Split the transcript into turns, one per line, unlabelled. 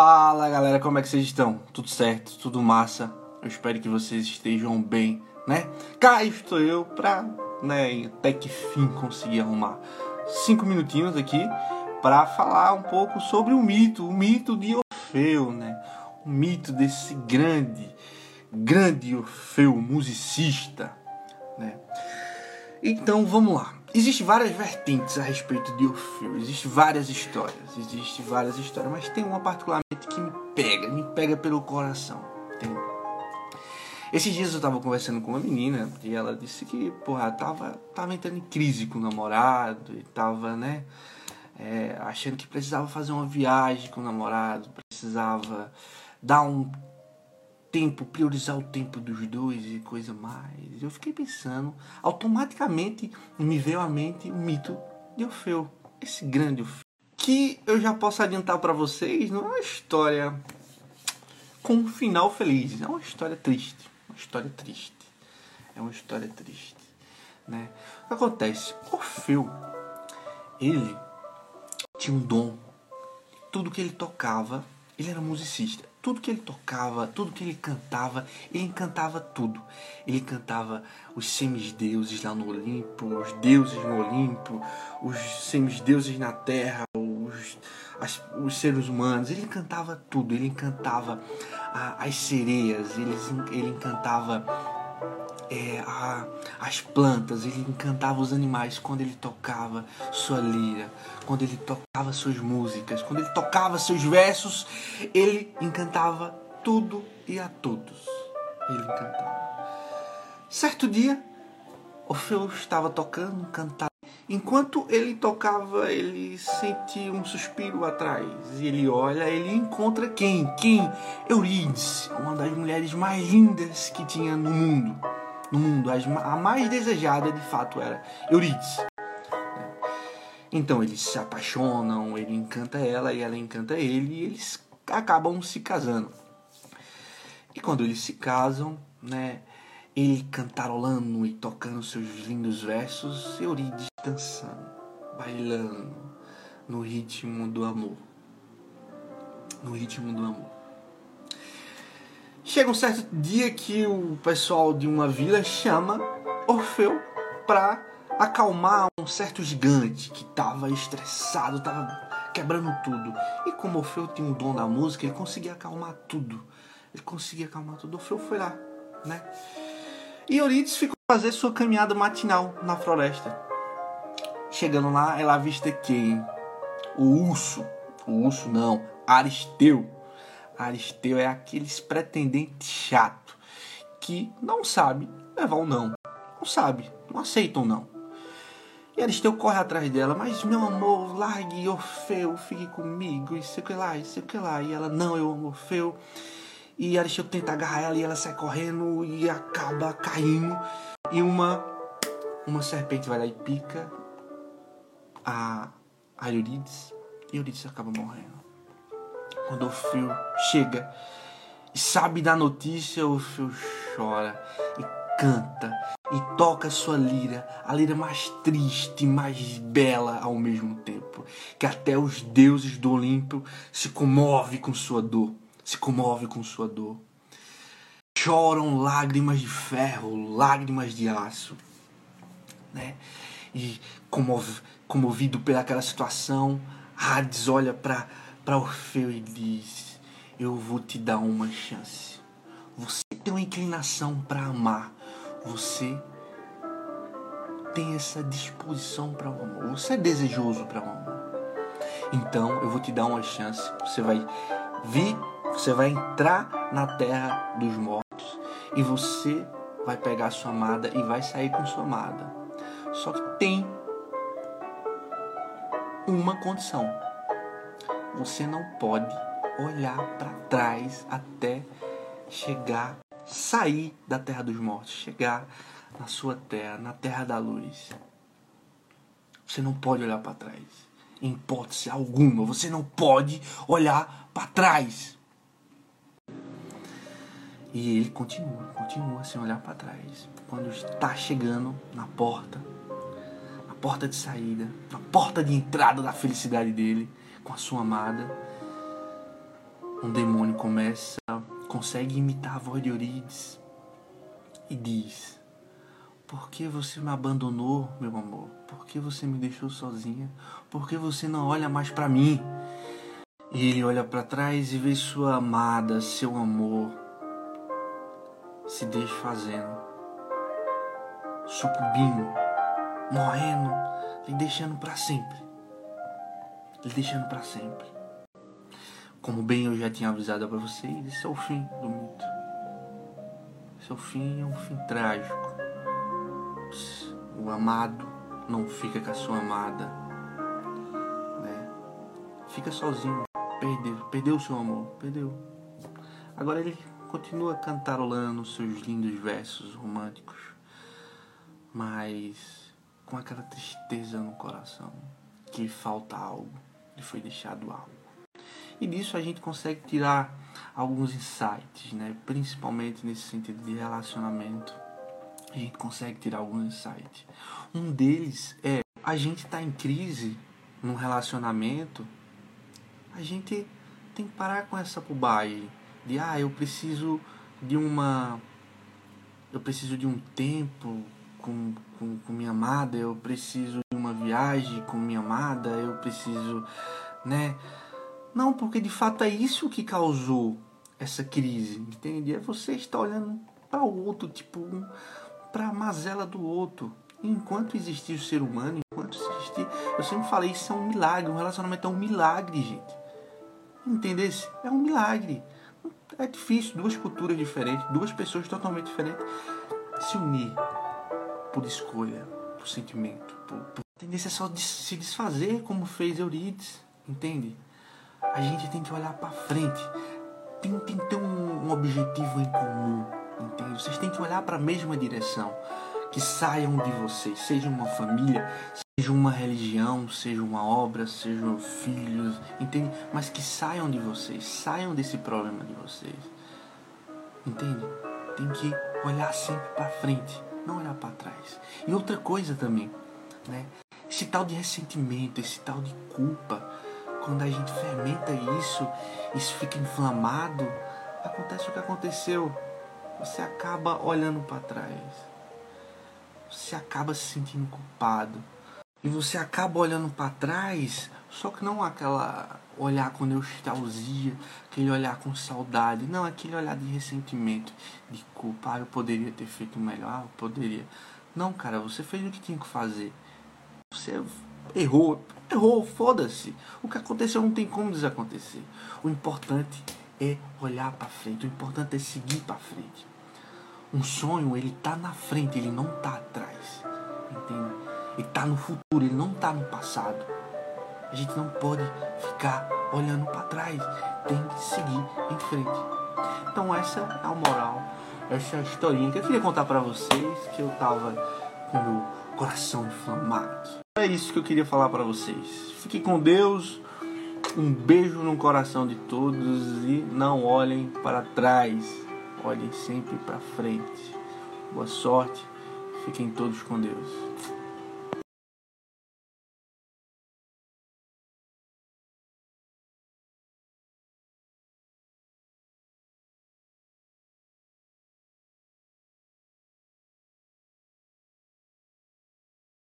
Fala galera, como é que vocês estão? Tudo certo? Tudo massa? Eu espero que vocês estejam bem, né? Cá estou eu pra, né, até que fim conseguir arrumar cinco minutinhos aqui para falar um pouco sobre o mito, o mito de Orfeu, né? O mito desse grande, grande Orfeu, musicista, né? Então vamos lá. Existem várias vertentes a respeito de Orfeu, existem várias histórias, existem várias histórias, mas tem uma particularmente que me pega, me pega pelo coração. Tem. Esses dias eu tava conversando com uma menina e ela disse que, porra, tava, tava entrando em crise com o namorado e tava, né, é, achando que precisava fazer uma viagem com o namorado, precisava dar um tempo, priorizar o tempo dos dois e coisa mais. Eu fiquei pensando, automaticamente me veio à mente o mito de Orfeu, esse grande Orfeu, que eu já posso adiantar para vocês, não é uma história com um final feliz, é uma história triste, uma história triste. É uma história triste, né? O que acontece? Orfeu, ele tinha um dom. Tudo que ele tocava, ele era musicista tudo que ele tocava, tudo que ele cantava, ele encantava tudo. Ele cantava os semideuses lá no Olimpo, os deuses no Olimpo, os semideuses na terra, os, as, os seres humanos. Ele cantava tudo. Ele encantava a, as sereias, ele, ele encantava é, a, as plantas, ele encantava os animais quando ele tocava sua lira, quando ele tocava suas músicas, quando ele tocava seus versos, ele encantava tudo e a todos. Ele encantava. Certo dia, Orfeu estava tocando, cantando. Enquanto ele tocava, ele sente um suspiro atrás. E ele olha, ele encontra quem? Quem? Eurídice, uma das mulheres mais lindas que tinha no mundo no mundo. A mais desejada, de fato, era Eurídice. Então eles se apaixonam, ele encanta ela e ela encanta ele e eles acabam se casando. E quando eles se casam, né, ele cantarolando e tocando seus lindos versos, Eurídice dançando, bailando no ritmo do amor. No ritmo do amor. Chega um certo dia que o pessoal de uma vila chama Orfeu para acalmar um certo gigante que estava estressado, estava quebrando tudo. E como Orfeu tinha um dom da música, ele conseguia acalmar tudo. Ele conseguia acalmar tudo. Orfeu foi lá, né? E Eurídice ficou fazer sua caminhada matinal na floresta. Chegando lá, ela avista quem? O urso. O urso não, Aristeu Aristeu é aqueles pretendente chato que não sabe levar um não. Não sabe, não aceita um não. E Aristeu corre atrás dela, mas meu amor, largue Orfeu, fique comigo, e sei o que lá, e sei o que lá. E ela, não, eu amo Orfeu. E Aristeu tenta agarrar ela e ela sai correndo e acaba caindo. E uma, uma serpente vai lá e pica a, a Eurídice. E Eurídice acaba morrendo. Quando o fio chega e sabe da notícia, o fio chora e canta e toca sua lira, a lira mais triste, mais bela ao mesmo tempo, que até os deuses do Olimpo se comove com sua dor, se comove com sua dor. Choram lágrimas de ferro, lágrimas de aço, né? E comov comovido pelaquela situação, Hades olha para para Orfeu e diz: Eu vou te dar uma chance. Você tem uma inclinação para amar. Você tem essa disposição para o amor. Você é desejoso para o amor. Então eu vou te dar uma chance. Você vai vir, você vai entrar na terra dos mortos e você vai pegar sua amada e vai sair com sua amada. Só que tem uma condição você não pode olhar para trás até chegar, sair da terra dos mortos, chegar na sua terra, na terra da luz. Você não pode olhar para trás. Em hipótese alguma, você não pode olhar para trás. E ele continua, continua sem olhar para trás. Quando está chegando na porta, na porta de saída, na porta de entrada da felicidade dele, com a sua amada, um demônio começa, consegue imitar a voz de Eurídice e diz: Por que você me abandonou, meu amor? Por que você me deixou sozinha? Por que você não olha mais para mim? E ele olha para trás e vê sua amada, seu amor, se desfazendo, sucumbindo, morrendo, lhe deixando para sempre. Deixando para sempre. Como bem eu já tinha avisado para vocês, esse é o fim do mito. Esse é o fim, é um fim trágico. O amado não fica com a sua amada, né? Fica sozinho, perdeu, perdeu o seu amor, perdeu. Agora ele continua cantarolando seus lindos versos românticos, mas com aquela tristeza no coração, que falta algo, lhe foi deixado algo. E disso a gente consegue tirar alguns insights, né? principalmente nesse sentido de relacionamento. A gente consegue tirar alguns insights. Um deles é a gente está em crise num relacionamento, a gente tem que parar com essa bobagem de ah, eu preciso de uma eu preciso de um tempo com, com, com minha amada, eu preciso uma viagem com minha amada, eu preciso, né? Não, porque de fato é isso que causou essa crise, entende? É você estar olhando para o outro, tipo, para a mazela do outro. Enquanto existir o ser humano, enquanto existir, eu sempre falei, isso é um milagre, um relacionamento é um milagre, gente. Entendesse? É um milagre. É difícil, duas culturas diferentes, duas pessoas totalmente diferentes se unir por escolha, por sentimento, por, por... tendência é só de se desfazer como fez Euridice, entende? A gente tem que olhar para frente, tem, tem que ter um, um objetivo em comum, entende? Vocês têm que olhar para a mesma direção, que saiam de vocês, seja uma família, seja uma religião, seja uma obra, sejam filhos, entende? Mas que saiam de vocês, saiam desse problema de vocês, entende? Tem que olhar sempre para frente, não olhar para trás. E outra coisa também, né? Esse tal de ressentimento, esse tal de culpa, quando a gente fermenta isso, isso fica inflamado, acontece o que aconteceu. Você acaba olhando para trás. Você acaba se sentindo culpado. E você acaba olhando para trás, só que não aquela olhar com nostalgia, aquele olhar com saudade, não, aquele olhar de ressentimento, de culpa, ah, eu poderia ter feito melhor, ah, eu poderia. Não, cara, você fez o que tinha que fazer. Você errou, errou, foda-se. O que aconteceu não tem como desacontecer. O importante é olhar para frente, o importante é seguir para frente. Um sonho, ele tá na frente, ele não tá atrás. Entende? Ele tá no futuro, ele não tá no passado. A gente não pode ficar olhando para trás, tem que seguir em frente. Então essa é a moral, essa é a historinha que eu queria contar para vocês, que eu tava com meu coração inflamado. É isso que eu queria falar para vocês. Fiquem com Deus. Um beijo no coração de todos e não olhem para trás. Olhem sempre para frente. Boa sorte. Fiquem todos com Deus.